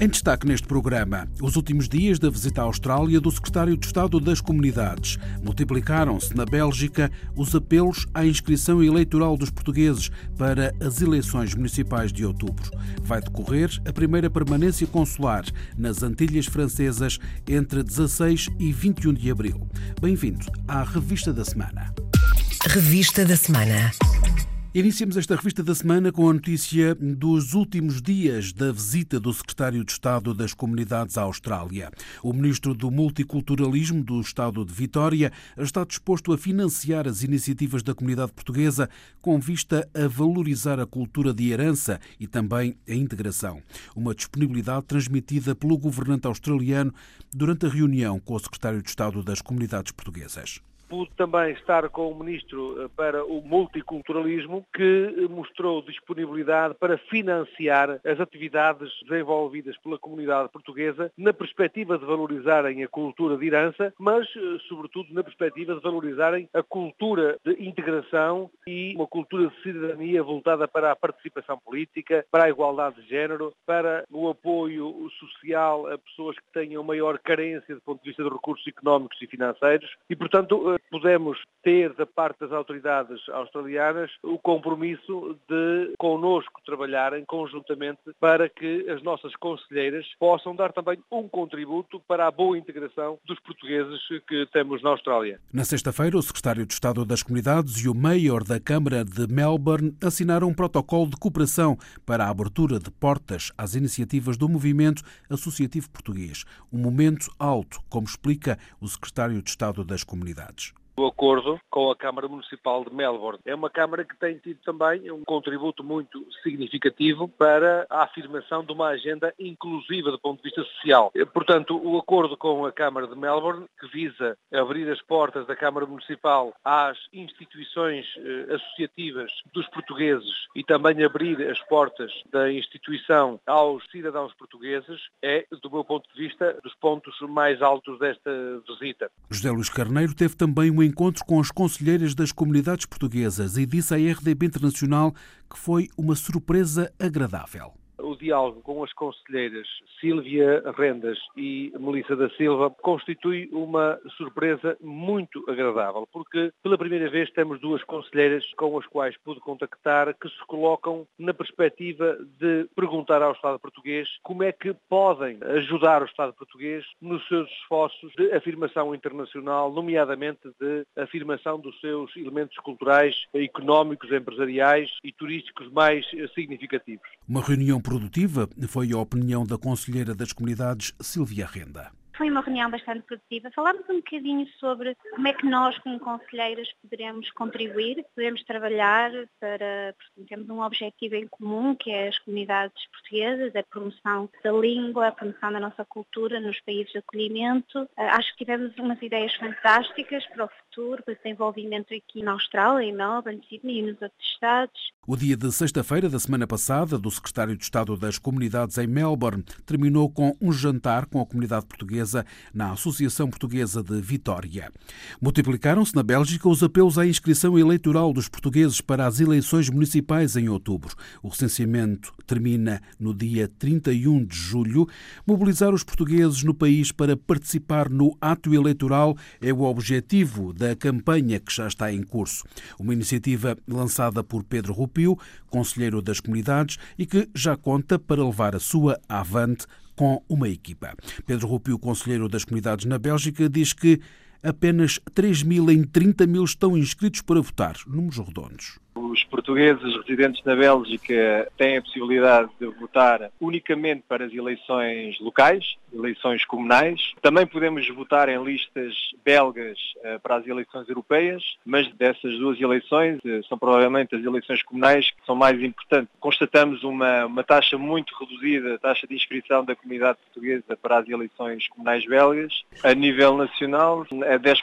Em destaque neste programa, os últimos dias da visita à Austrália do secretário de Estado das Comunidades. Multiplicaram-se na Bélgica os apelos à inscrição eleitoral dos portugueses para as eleições municipais de outubro. Vai decorrer a primeira permanência consular nas Antilhas Francesas entre 16 e 21 de abril. Bem-vindo à Revista da Semana. Revista da Semana. Iniciamos esta revista da semana com a notícia dos últimos dias da visita do secretário de Estado das Comunidades à Austrália. O ministro do Multiculturalismo do Estado de Vitória está disposto a financiar as iniciativas da comunidade portuguesa com vista a valorizar a cultura de herança e também a integração. Uma disponibilidade transmitida pelo governante australiano durante a reunião com o secretário de Estado das Comunidades Portuguesas pude também estar com o Ministro eh, para o Multiculturalismo, que eh, mostrou disponibilidade para financiar as atividades desenvolvidas pela comunidade portuguesa na perspectiva de valorizarem a cultura de herança, mas, eh, sobretudo, na perspectiva de valorizarem a cultura de integração e uma cultura de cidadania voltada para a participação política, para a igualdade de género, para o apoio social a pessoas que tenham maior carência do ponto de vista de recursos económicos e financeiros. E, portanto, pudemos ter da parte das autoridades australianas o compromisso de connosco trabalharem conjuntamente para que as nossas conselheiras possam dar também um contributo para a boa integração dos portugueses que temos na Austrália. Na sexta-feira, o secretário de Estado das Comunidades e o mayor da Câmara de Melbourne assinaram um protocolo de cooperação para a abertura de portas às iniciativas do movimento associativo português. Um momento alto, como explica o secretário de Estado das Comunidades o acordo com a Câmara Municipal de Melbourne. É uma Câmara que tem tido também um contributo muito significativo para a afirmação de uma agenda inclusiva do ponto de vista social. Portanto, o acordo com a Câmara de Melbourne, que visa abrir as portas da Câmara Municipal às instituições eh, associativas dos portugueses e também abrir as portas da instituição aos cidadãos portugueses, é, do meu ponto de vista, dos pontos mais altos desta visita. José Luís Carneiro teve também uma encontro com as conselheiras das comunidades portuguesas e disse à RDB Internacional que foi uma surpresa agradável o diálogo com as conselheiras Sílvia Rendas e Melissa da Silva constitui uma surpresa muito agradável, porque pela primeira vez temos duas conselheiras com as quais pude contactar que se colocam na perspectiva de perguntar ao Estado português como é que podem ajudar o Estado português nos seus esforços de afirmação internacional, nomeadamente de afirmação dos seus elementos culturais, económicos, empresariais e turísticos mais significativos. Uma reunião produtiva foi a opinião da Conselheira das Comunidades, Silvia Renda. Foi uma reunião bastante produtiva. Falámos um bocadinho sobre como é que nós, como conselheiras, poderemos contribuir, podemos trabalhar para, temos um objetivo em comum, que é as comunidades portuguesas, a promoção da língua, a promoção da nossa cultura nos países de acolhimento. Ah, acho que tivemos umas ideias fantásticas para o futuro, para o desenvolvimento aqui na Austrália, em Melbourne, Sydney e nos outros estados. O dia de sexta-feira da semana passada, do secretário de Estado das Comunidades em Melbourne, terminou com um jantar com a comunidade portuguesa na Associação Portuguesa de Vitória. Multiplicaram-se na Bélgica os apelos à inscrição eleitoral dos portugueses para as eleições municipais em outubro. O recenseamento termina no dia 31 de julho. Mobilizar os portugueses no país para participar no ato eleitoral é o objetivo da campanha que já está em curso. Uma iniciativa lançada por Pedro Rupio, conselheiro das comunidades, e que já conta para levar a sua avante com uma equipa. Pedro Rupio, conselheiro das comunidades na Bélgica, diz que apenas 3 mil em 30 mil estão inscritos para votar, números redondos. Os portugueses residentes na Bélgica têm a possibilidade de votar unicamente para as eleições locais, eleições comunais. Também podemos votar em listas belgas uh, para as eleições europeias, mas dessas duas eleições uh, são provavelmente as eleições comunais que são mais importantes. Constatamos uma, uma taxa muito reduzida, taxa de inscrição da comunidade portuguesa para as eleições comunais belgas. A nível nacional é 10%.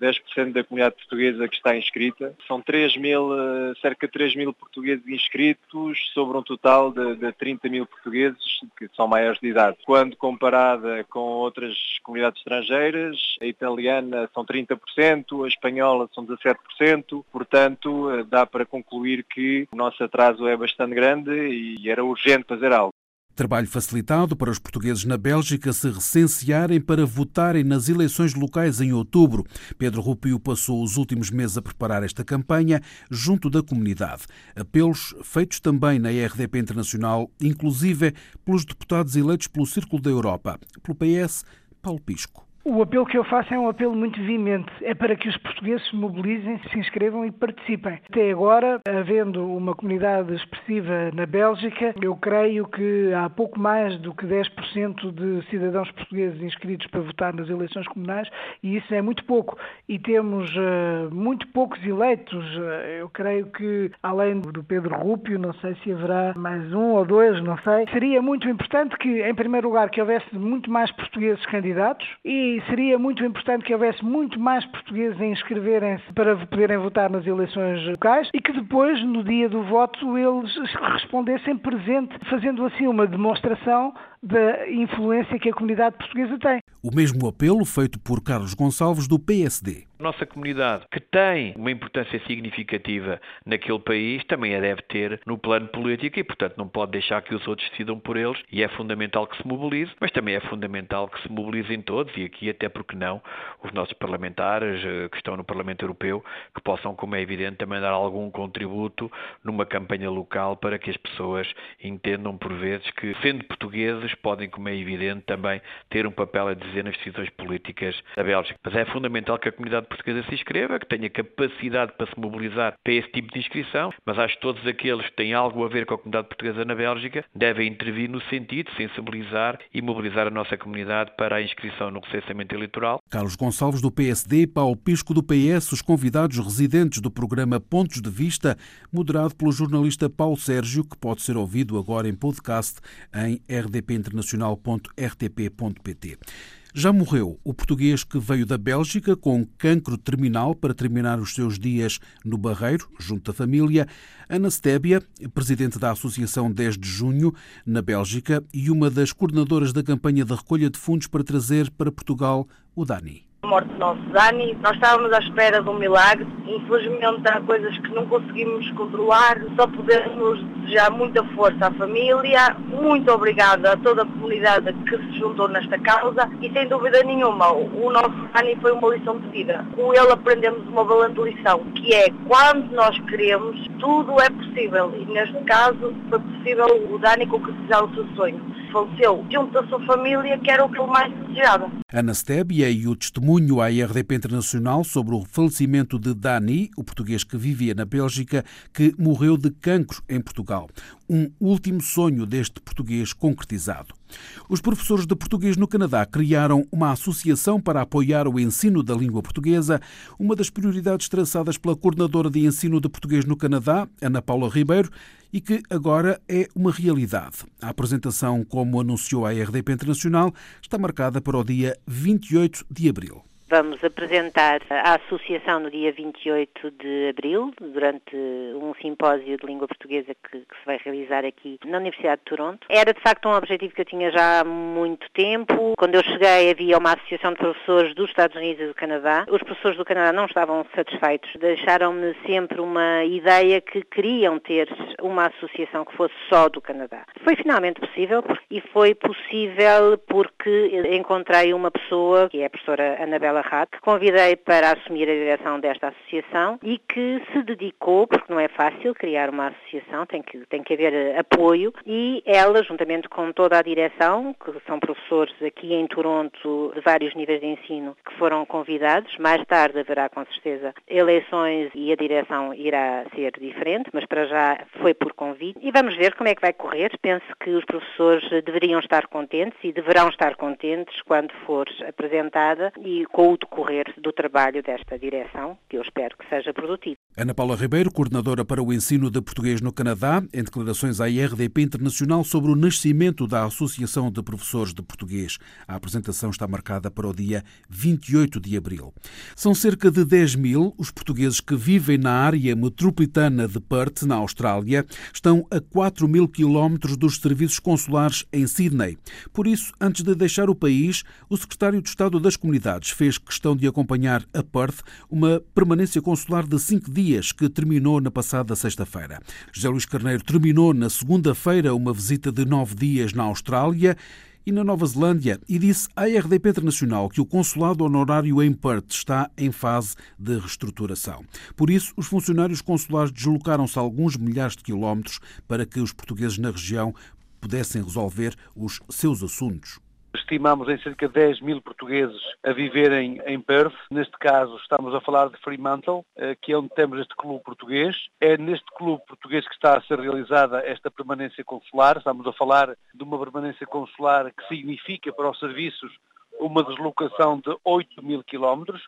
10% da comunidade portuguesa que está inscrita. São 3 mil uh, cerca de 3 mil portugueses inscritos sobre um total de, de 30 mil portugueses que são maiores de idade. Quando comparada com outras comunidades estrangeiras, a italiana são 30%, a espanhola são 17%, portanto dá para concluir que o nosso atraso é bastante grande e era urgente fazer algo. Trabalho facilitado para os portugueses na Bélgica se recensearem para votarem nas eleições locais em outubro. Pedro Rupio passou os últimos meses a preparar esta campanha junto da comunidade. Apelos feitos também na RDP Internacional, inclusive pelos deputados eleitos pelo Círculo da Europa. Pelo PS, Paulo Pisco. O apelo que eu faço é um apelo muito veemente. É para que os portugueses se mobilizem, se inscrevam e participem. Até agora, havendo uma comunidade expressiva na Bélgica, eu creio que há pouco mais do que 10% de cidadãos portugueses inscritos para votar nas eleições comunais e isso é muito pouco. E temos uh, muito poucos eleitos. Uh, eu creio que, além do Pedro Rúpio, não sei se haverá mais um ou dois, não sei. Seria muito importante que, em primeiro lugar, que houvesse muito mais portugueses candidatos e seria muito importante que houvesse muito mais portugueses a inscreverem-se para poderem votar nas eleições locais e que depois, no dia do voto, eles respondessem presente, fazendo assim uma demonstração da influência que a comunidade portuguesa tem. O mesmo apelo feito por Carlos Gonçalves, do PSD. Nossa comunidade, que tem uma importância significativa naquele país, também a deve ter no plano político e, portanto, não pode deixar que os outros decidam por eles. E é fundamental que se mobilize, mas também é fundamental que se mobilizem todos, e aqui, até porque não, os nossos parlamentares eh, que estão no Parlamento Europeu, que possam, como é evidente, também dar algum contributo numa campanha local para que as pessoas entendam, por vezes, que, sendo portugueses, podem, como é evidente, também ter um papel a dizer nas decisões políticas da Bélgica. Mas é fundamental que a comunidade portuguesa se inscreva, que tenha capacidade para se mobilizar para esse tipo de inscrição, mas acho que todos aqueles que têm algo a ver com a comunidade portuguesa na Bélgica devem intervir no sentido de sensibilizar e mobilizar a nossa comunidade para a inscrição no recenseamento eleitoral. Carlos Gonçalves do PSD, Paulo Pisco do PS, os convidados residentes do programa Pontos de Vista, moderado pelo jornalista Paulo Sérgio, que pode ser ouvido agora em podcast em rdp internacional.rtp.pt. Já morreu o português que veio da Bélgica com cancro terminal para terminar os seus dias no Barreiro, junto à família. Ana Stébia, presidente da Associação 10 de Junho, na Bélgica, e uma das coordenadoras da campanha de recolha de fundos para trazer para Portugal o Dani morte do nosso Dani. Nós estávamos à espera de um milagre. Infelizmente há coisas que não conseguimos controlar. Só podemos desejar muita força à família. Muito obrigada a toda a comunidade que se juntou nesta causa e sem dúvida nenhuma o nosso Dani foi uma lição de vida. Com ele aprendemos uma valente lição, que é quando nós queremos, tudo é possível. E neste caso foi possível o Dani concretizar o seu sonho. Faleceu junto da sua família, que era o que ele mais desejava. Ana Stébia e o testemunho à RDP Internacional sobre o falecimento de Dani, o português que vivia na Bélgica, que morreu de cancro em Portugal. Um último sonho deste português concretizado. Os professores de português no Canadá criaram uma associação para apoiar o ensino da língua portuguesa, uma das prioridades traçadas pela coordenadora de ensino de português no Canadá, Ana Paula Ribeiro, e que agora é uma realidade. A apresentação, como anunciou a RDP Internacional, está marcada para o dia 28 de abril. Vamos apresentar a associação no dia 28 de abril, durante um simpósio de língua portuguesa que, que, se vai realizar aqui na Universidade de Toronto. Era de facto um objetivo que eu tinha já há muito tempo. Quando eu cheguei havia uma associação de professores dos Estados Unidos e do Canadá. Os professores do Canadá não estavam satisfeitos. Deixaram-me sempre uma ideia que queriam ter uma associação que fosse só do Canadá. Foi finalmente possível e foi possível porque encontrei uma pessoa, que é a professora Anabela Rat, que convidei para assumir a direção desta associação e que se dedicou, porque não é fácil criar uma associação, tem que, tem que haver eh, apoio, e ela, juntamente com toda a direção, que são professores aqui em Toronto de vários níveis de ensino, que foram convidados, mais tarde haverá com certeza eleições e a direção irá ser diferente, mas para já foi por convite. E vamos ver como é que vai correr. Penso que os professores deveriam estar contentes e deverão estar contentes quando for apresentada e com com o decorrer do trabalho desta direção, que eu espero que seja produtivo. Ana Paula Ribeiro, coordenadora para o ensino de português no Canadá, em declarações à IRDP Internacional sobre o nascimento da Associação de Professores de Português. A apresentação está marcada para o dia 28 de abril. São cerca de 10 mil os portugueses que vivem na área metropolitana de Perth, na Austrália. Estão a 4 mil quilómetros dos serviços consulares em Sydney. Por isso, antes de deixar o país, o secretário de Estado das Comunidades fez questão de acompanhar a Perth uma permanência consular de cinco dias dias, que terminou na passada sexta-feira. José Luís Carneiro terminou na segunda-feira uma visita de nove dias na Austrália e na Nova Zelândia e disse à RDP Internacional que o consulado honorário em Perth está em fase de reestruturação. Por isso, os funcionários consulares deslocaram-se alguns milhares de quilómetros para que os portugueses na região pudessem resolver os seus assuntos estimamos em cerca de 10 mil portugueses a viverem em Perth. Neste caso estamos a falar de Fremantle, eh, que é onde temos este clube português. É neste clube português que está a ser realizada esta permanência consular. Estamos a falar de uma permanência consular que significa para os serviços uma deslocação de 8 mil quilómetros,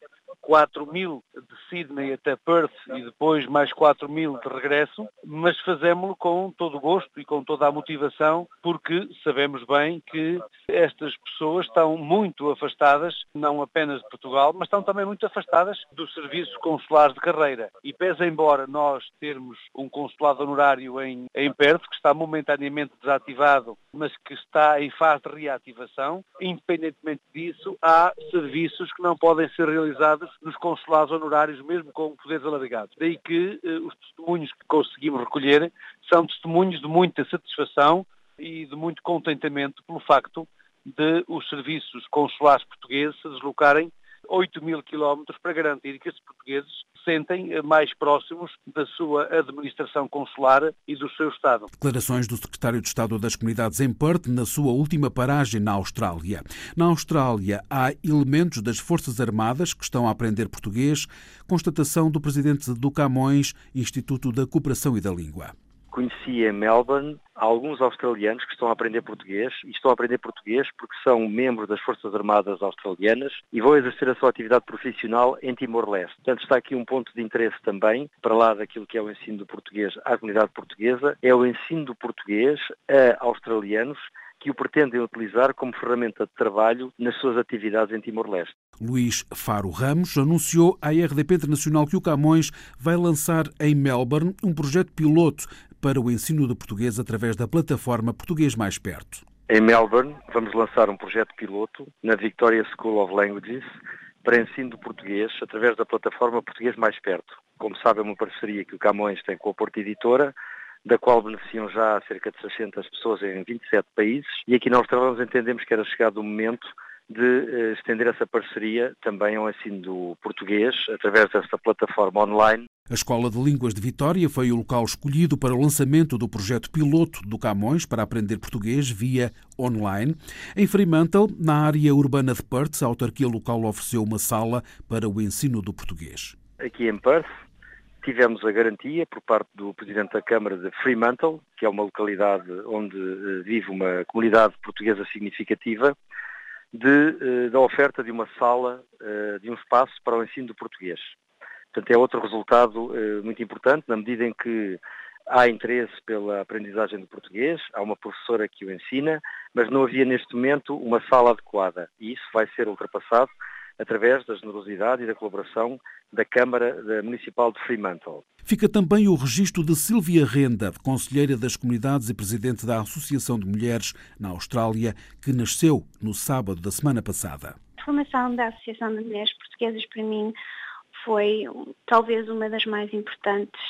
4 mil de Sydney até Perth e depois mais 4 mil de regresso, mas fazemos-lo com todo o gosto e com toda a motivação, porque sabemos bem que estas pessoas estão muito afastadas, não apenas de Portugal, mas estão também muito afastadas dos serviços consulares de carreira. E pese embora nós termos um consulado honorário em, em Perth, que está momentaneamente desativado, mas que está em fase de reativação, independentemente disso, há serviços que não podem ser realizados nos consulados honorários, mesmo com poderes alargados. Daí que eh, os testemunhos que conseguimos recolher são testemunhos de muita satisfação e de muito contentamento pelo facto de os serviços consulares portugueses se deslocarem 8 mil quilómetros para garantir que esses portugueses se sentem mais próximos da sua administração consular e do seu Estado. Declarações do secretário de Estado das Comunidades em Perth na sua última paragem na Austrália. Na Austrália há elementos das Forças Armadas que estão a aprender português, constatação do presidente do Camões, Instituto da Cooperação e da Língua conheci em Melbourne alguns australianos que estão a aprender português e estão a aprender português porque são membros das Forças Armadas australianas e vão exercer a sua atividade profissional em Timor-Leste. Portanto, está aqui um ponto de interesse também, para lá daquilo que é o ensino do português à comunidade portuguesa, é o ensino do português a australianos que o pretendem utilizar como ferramenta de trabalho nas suas atividades em Timor-Leste. Luís Faro Ramos anunciou à RDP Internacional que o Camões vai lançar em Melbourne um projeto piloto para o ensino de português através da plataforma Português Mais Perto. Em Melbourne, vamos lançar um projeto piloto na Victoria School of Languages para ensino de português através da plataforma Português Mais Perto. Como sabe, é uma parceria que o Camões tem com a Porta Editora, da qual beneficiam já cerca de 600 pessoas em 27 países. E aqui na Austrália entendemos que era chegado o momento de uh, estender essa parceria também ao ensino do português através desta plataforma online. A Escola de Línguas de Vitória foi o local escolhido para o lançamento do projeto piloto do Camões para aprender português via online. Em Fremantle, na área urbana de Perth, a autarquia local ofereceu uma sala para o ensino do português. Aqui em Perth, tivemos a garantia por parte do Presidente da Câmara de Fremantle, que é uma localidade onde eh, vive uma comunidade portuguesa significativa, de, eh, da oferta de uma sala, eh, de um espaço para o ensino do português. Portanto, é outro resultado eh, muito importante, na medida em que há interesse pela aprendizagem do português, há uma professora que o ensina, mas não havia neste momento uma sala adequada. E isso vai ser ultrapassado através da generosidade e da colaboração da Câmara Municipal de Fremantle. Fica também o registro de Silvia Renda, conselheira das comunidades e presidente da Associação de Mulheres na Austrália, que nasceu no sábado da semana passada. A formação da Associação de Mulheres Portuguesas para mim foi talvez uma das mais importantes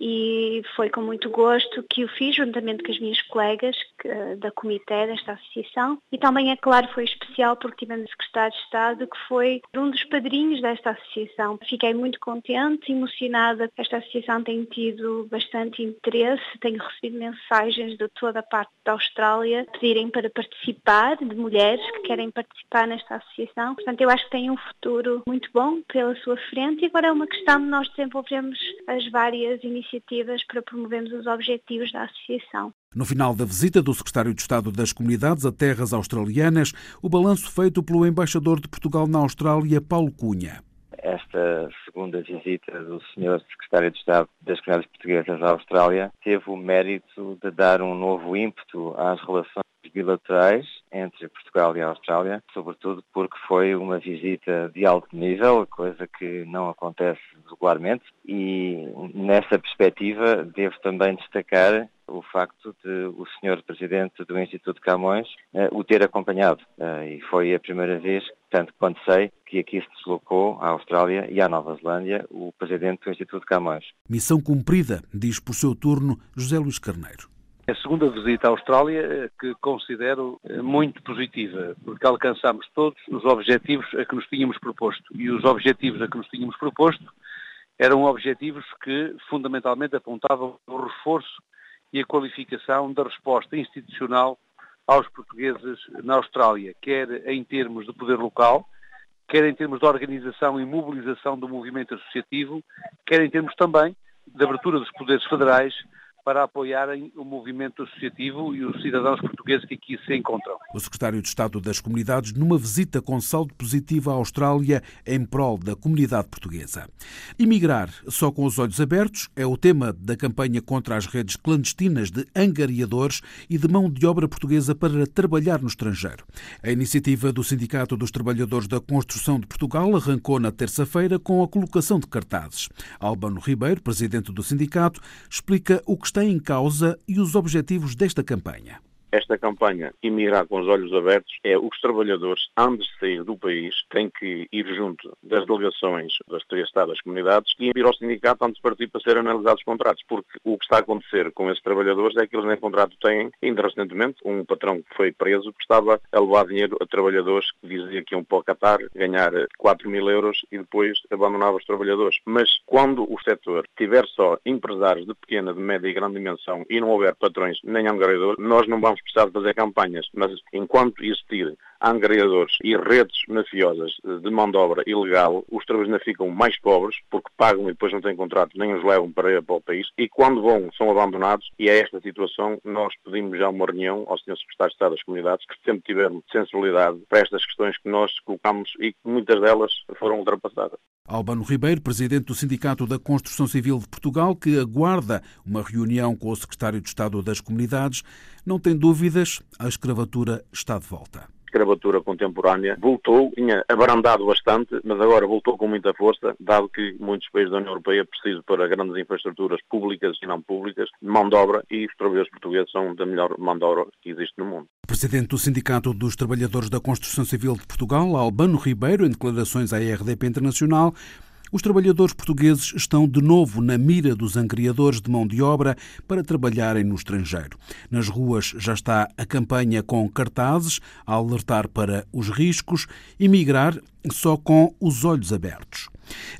e foi com muito gosto que o fiz juntamente com as minhas colegas que, da comitê desta associação e também é claro foi especial porque tivemos o secretário de Estado que foi um dos padrinhos desta associação. Fiquei muito contente, emocionada. Esta associação tem tido bastante interesse, tenho recebido mensagens de toda a parte da Austrália pedirem para participar, de mulheres que querem participar nesta associação. Portanto, eu acho que tem um futuro muito bom pela sua frente e agora é uma questão de nós desenvolvermos as várias iniciativas iniciativas para promovermos os objetivos da associação. No final da visita do secretário de Estado das Comunidades a terras australianas, o balanço feito pelo embaixador de Portugal na Austrália, Paulo Cunha esta segunda visita do Sr. Secretário de Estado das Comunidades Portuguesas à Austrália teve o mérito de dar um novo ímpeto às relações bilaterais entre Portugal e Austrália, sobretudo porque foi uma visita de alto nível, coisa que não acontece regularmente, e nessa perspectiva devo também destacar o facto de o senhor presidente do Instituto Camões uh, o ter acompanhado. Uh, e foi a primeira vez, tanto quanto sei, que aqui se deslocou à Austrália e à Nova Zelândia o presidente do Instituto Camões. Missão cumprida, diz por seu turno José Luís Carneiro. A segunda visita à Austrália eh, que considero muito positiva, porque alcançamos todos os objetivos a que nos tínhamos proposto. E os objetivos a que nos tínhamos proposto eram objetivos que fundamentalmente apontavam o reforço e a qualificação da resposta institucional aos portugueses na Austrália, quer em termos de poder local, quer em termos de organização e mobilização do movimento associativo, quer em termos também de abertura dos poderes federais para apoiarem o movimento associativo e os cidadãos portugueses que aqui se encontram. O secretário de Estado das Comunidades numa visita com saldo positivo à Austrália em prol da comunidade portuguesa. Imigrar só com os olhos abertos é o tema da campanha contra as redes clandestinas de angariadores e de mão de obra portuguesa para trabalhar no estrangeiro. A iniciativa do Sindicato dos Trabalhadores da Construção de Portugal arrancou na terça-feira com a colocação de cartazes. Albano Ribeiro, presidente do sindicato, explica o que está em causa e os objetivos desta campanha. Esta campanha, Imigrar com os Olhos Abertos, é os trabalhadores, antes de sair do país, têm que ir junto das delegações das três Estados comunidades e ir ao sindicato antes de partir para ser analisados os contratos, porque o que está a acontecer com esses trabalhadores é que eles nem contrato têm. Ainda recentemente, um patrão que foi preso que estava a levar dinheiro a trabalhadores que dizia que iam para o Qatar ganhar 4 mil euros e depois abandonava os trabalhadores. Mas quando o setor tiver só empresários de pequena, de média e grande dimensão e não houver patrões nem angariadores, nós não vamos precisar de fazer campanhas, mas enquanto existirem angariadores e redes mafiosas de mão de obra ilegal, os trabalhadores ainda ficam mais pobres porque pagam e depois não têm contrato, nem os levam para, para o país e quando vão são abandonados e é esta situação nós pedimos já uma reunião ao Sr. Secretário de Estado das Comunidades que sempre tiveram sensibilidade para estas questões que nós colocamos e que muitas delas foram ultrapassadas. Albano Ribeiro, presidente do Sindicato da Construção Civil de Portugal, que aguarda uma reunião com o secretário de Estado das Comunidades, não tem dúvidas, a escravatura está de volta escravatura contemporânea voltou, tinha abrandado bastante, mas agora voltou com muita força, dado que muitos países da União Europeia precisam para grandes infraestruturas públicas e não públicas de mão de obra e os trabalhadores portugueses são da melhor mão de obra que existe no mundo. Presidente do Sindicato dos Trabalhadores da Construção Civil de Portugal, Albano Ribeiro, em declarações à RDP Internacional, os trabalhadores portugueses estão de novo na mira dos angriadores de mão de obra para trabalharem no estrangeiro. Nas ruas já está a campanha com cartazes a alertar para os riscos e migrar só com os olhos abertos.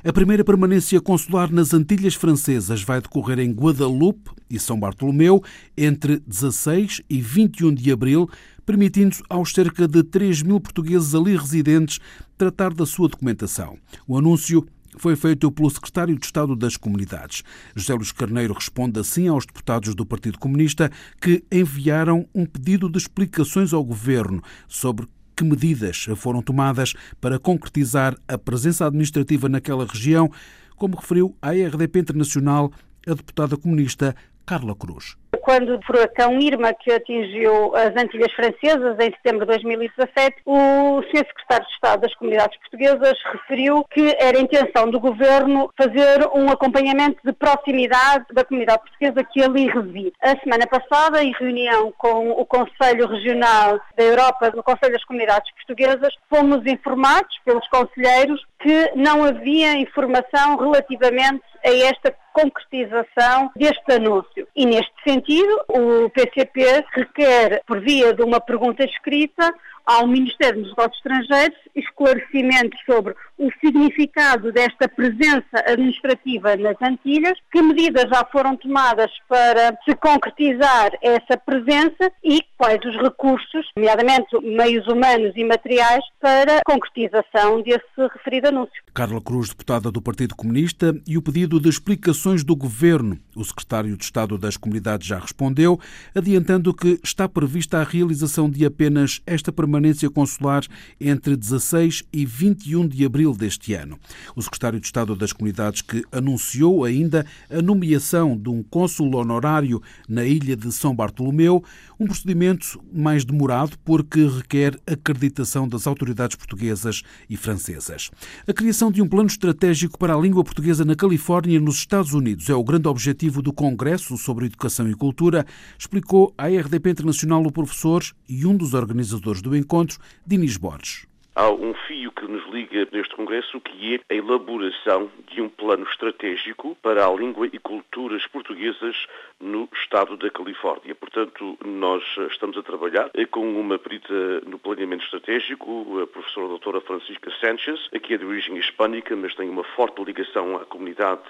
A primeira permanência consular nas Antilhas Francesas vai decorrer em Guadalupe e São Bartolomeu entre 16 e 21 de abril, permitindo aos cerca de 3 mil portugueses ali residentes tratar da sua documentação. O anúncio foi feito pelo secretário de Estado das Comunidades. José Luís Carneiro responde assim aos deputados do Partido Comunista que enviaram um pedido de explicações ao governo sobre que medidas foram tomadas para concretizar a presença administrativa naquela região, como referiu à RDP Internacional a deputada comunista Carla Cruz quando o furacão Irma, que atingiu as Antilhas Francesas em setembro de 2017, o Sr. Secretário de Estado das Comunidades Portuguesas referiu que era intenção do Governo fazer um acompanhamento de proximidade da comunidade portuguesa que ali reside. A semana passada, em reunião com o Conselho Regional da Europa, no Conselho das Comunidades Portuguesas, fomos informados pelos conselheiros que não havia informação relativamente a esta concretização deste anúncio. E neste sentido, o PCP requer, por via de uma pergunta escrita, ao Ministério dos Negócios Estrangeiros esclarecimentos sobre o significado desta presença administrativa nas Antilhas, que medidas já foram tomadas para se concretizar essa presença e quais os recursos, nomeadamente meios humanos e materiais, para a concretização desse referido anúncio. Carla Cruz, deputada do Partido Comunista, e o pedido de explicações do Governo. O secretário de Estado das Comunidades já respondeu, adiantando que está prevista a realização de apenas esta permanência consular entre 16 e 21 de abril deste ano. O secretário de Estado das Comunidades que anunciou ainda a nomeação de um cônsul honorário na ilha de São Bartolomeu, um procedimento mais demorado porque requer acreditação das autoridades portuguesas e francesas. A criação de um plano estratégico para a língua portuguesa na Califórnia, nos Estados Unidos, é o grande objetivo do Congresso sobre Educação e Cultura, explicou à RDP Internacional o professor e um dos organizadores do encontro, Dinis Borges. Há um fio que nos liga neste Congresso que é a elaboração de um plano estratégico para a língua e culturas portuguesas no estado da Califórnia. Portanto, nós estamos a trabalhar com uma perita no planeamento estratégico, a professora doutora Francisca Sanchez, que é de origem hispânica, mas tem uma forte ligação à comunidade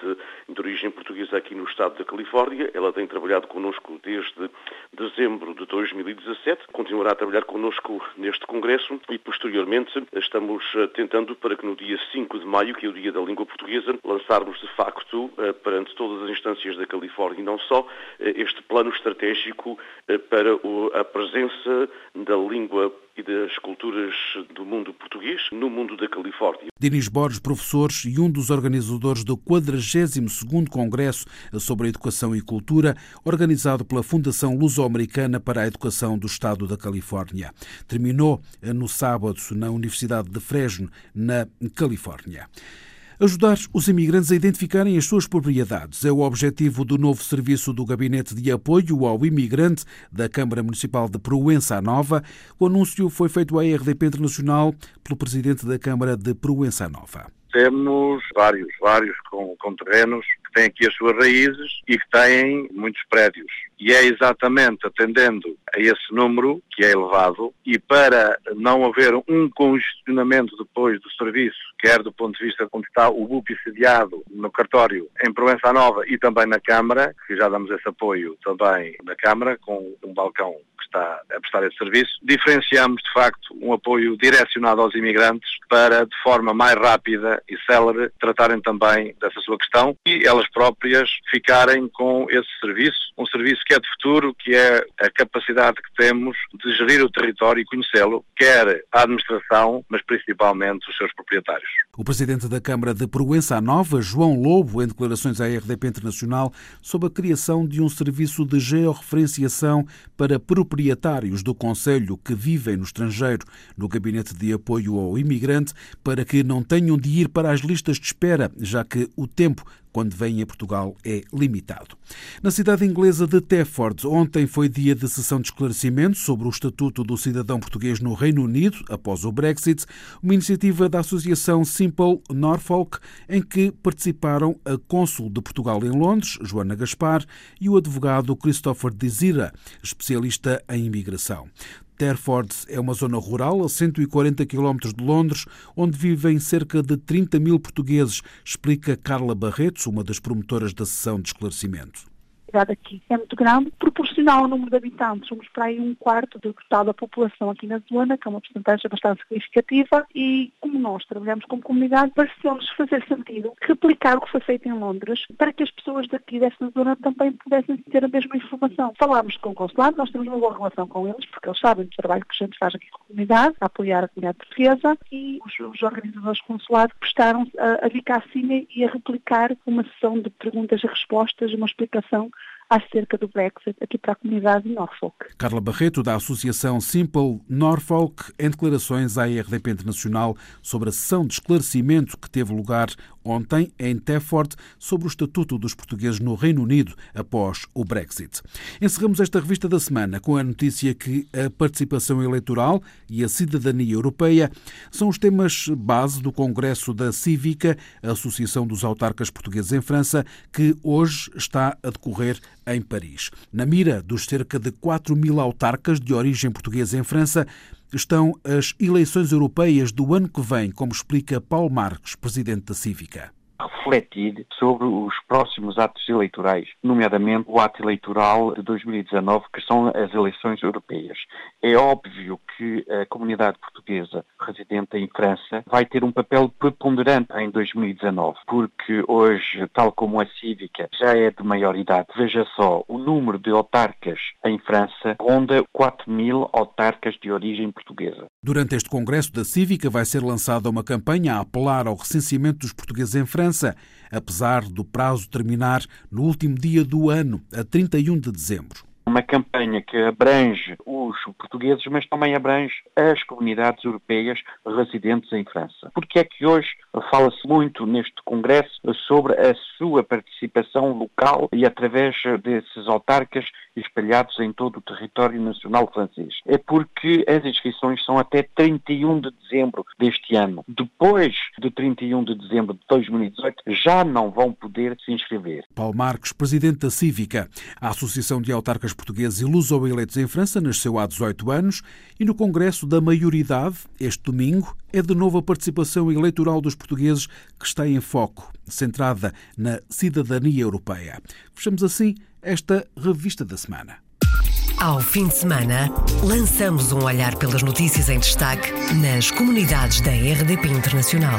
de origem portuguesa aqui no estado da Califórnia. Ela tem trabalhado connosco desde dezembro de 2017, continuará a trabalhar connosco neste Congresso e, posteriormente, estamos eh, tentando para que no dia 5 de maio, que é o dia da língua portuguesa, lançarmos de facto eh, perante todas as instâncias da Califórnia e não só, eh, este plano estratégico para a presença da língua e das culturas do mundo português no mundo da Califórnia. Dinis Borges, professor e um dos organizadores do 42º Congresso sobre Educação e Cultura, organizado pela Fundação Luso-Americana para a Educação do Estado da Califórnia. Terminou no sábado na Universidade de Fresno, na Califórnia. Ajudar os imigrantes a identificarem as suas propriedades é o objetivo do novo serviço do Gabinete de Apoio ao Imigrante da Câmara Municipal de Proença Nova. O anúncio foi feito à RDP Internacional pelo Presidente da Câmara de Proença Nova. Temos vários, vários com, com terrenos têm aqui as suas raízes e que têm muitos prédios. E é exatamente atendendo a esse número, que é elevado, e para não haver um congestionamento depois do serviço, quer do ponto de vista onde está o BUP sediado no cartório em Provença Nova e também na Câmara, que já damos esse apoio também na Câmara, com um balcão que está a prestar esse serviço, diferenciamos de facto um apoio direcionado aos imigrantes para, de forma mais rápida e célere, tratarem também dessa sua questão e elas próprias ficarem com esse serviço, um serviço que é de futuro, que é a capacidade que temos de gerir o território e conhecê-lo, quer a administração, mas principalmente os seus proprietários. O presidente da Câmara de Proença Nova, João Lobo, em declarações à RDP Internacional sobre a criação de um serviço de georreferenciação para proprietários do Conselho que vivem no estrangeiro no Gabinete de Apoio ao Imigrante para que não tenham de ir para as listas de espera, já que o tempo quando vêm a Portugal é limitado. Na cidade inglesa de Tefford, ontem foi dia de sessão de esclarecimento sobre o Estatuto do Cidadão Português no Reino Unido, após o Brexit, uma iniciativa da Associação Simple Norfolk, em que participaram a cônsul de Portugal em Londres, Joana Gaspar, e o advogado Christopher Desira, especialista em imigração. Terford é uma zona rural a 140 km de Londres, onde vivem cerca de 30 mil portugueses, explica Carla Barretos, uma das promotoras da sessão de esclarecimento cidade aqui é muito grande, proporcional ao número de habitantes, somos para aí um quarto do total da população aqui na zona, que é uma porcentagem bastante significativa, e como nós trabalhamos como comunidade, pareceu-nos fazer sentido replicar o que foi feito em Londres, para que as pessoas daqui desta zona também pudessem ter a mesma informação. Falámos com o consulado, nós temos uma boa relação com eles, porque eles sabem do trabalho que a gente faz aqui com a comunidade, a apoiar a comunidade portuguesa, e os, os organizadores do consulado prestaram a, a vir e a replicar uma sessão de perguntas e respostas, uma explicação acerca do Brexit aqui para a comunidade de Norfolk. Carla Barreto, da Associação Simple Norfolk, em declarações à RDP Internacional sobre a sessão de esclarecimento que teve lugar ontem em Tefford sobre o estatuto dos portugueses no Reino Unido após o Brexit. Encerramos esta revista da semana com a notícia que a participação eleitoral e a cidadania europeia são os temas base do Congresso da Cívica, a Associação dos Autarcas Portugueses em França, que hoje está a decorrer em Paris. Na mira dos cerca de 4 mil autarcas de origem portuguesa em França, estão as eleições europeias do ano que vem, como explica Paulo Marques, presidente da Cívica refletir sobre os próximos atos eleitorais, nomeadamente o ato eleitoral de 2019, que são as eleições europeias. É óbvio que a comunidade portuguesa residente em França vai ter um papel preponderante em 2019, porque hoje, tal como a cívica já é de maior idade, veja só, o número de autarcas em França ronda 4 mil autarcas de origem portuguesa. Durante este congresso da cívica vai ser lançada uma campanha a apelar ao recenseamento dos portugueses em França, apesar do prazo terminar no último dia do ano, a 31 de dezembro uma campanha que abrange os portugueses, mas também abrange as comunidades europeias residentes em França. Porque é que hoje fala-se muito neste Congresso sobre a sua participação local e através desses autarcas espalhados em todo o território nacional francês? É porque as inscrições são até 31 de dezembro deste ano. Depois de 31 de dezembro de 2018, já não vão poder se inscrever. Paulo Marques, presidente da Cívica, a Associação de Autarcas portugueses e luso-eleitos em França nasceu há 18 anos e no Congresso da Maioridade, este domingo, é de novo a participação eleitoral dos portugueses que está em foco, centrada na cidadania europeia. Fechamos assim esta revista da semana. Ao fim de semana, lançamos um olhar pelas notícias em destaque nas comunidades da RDP Internacional.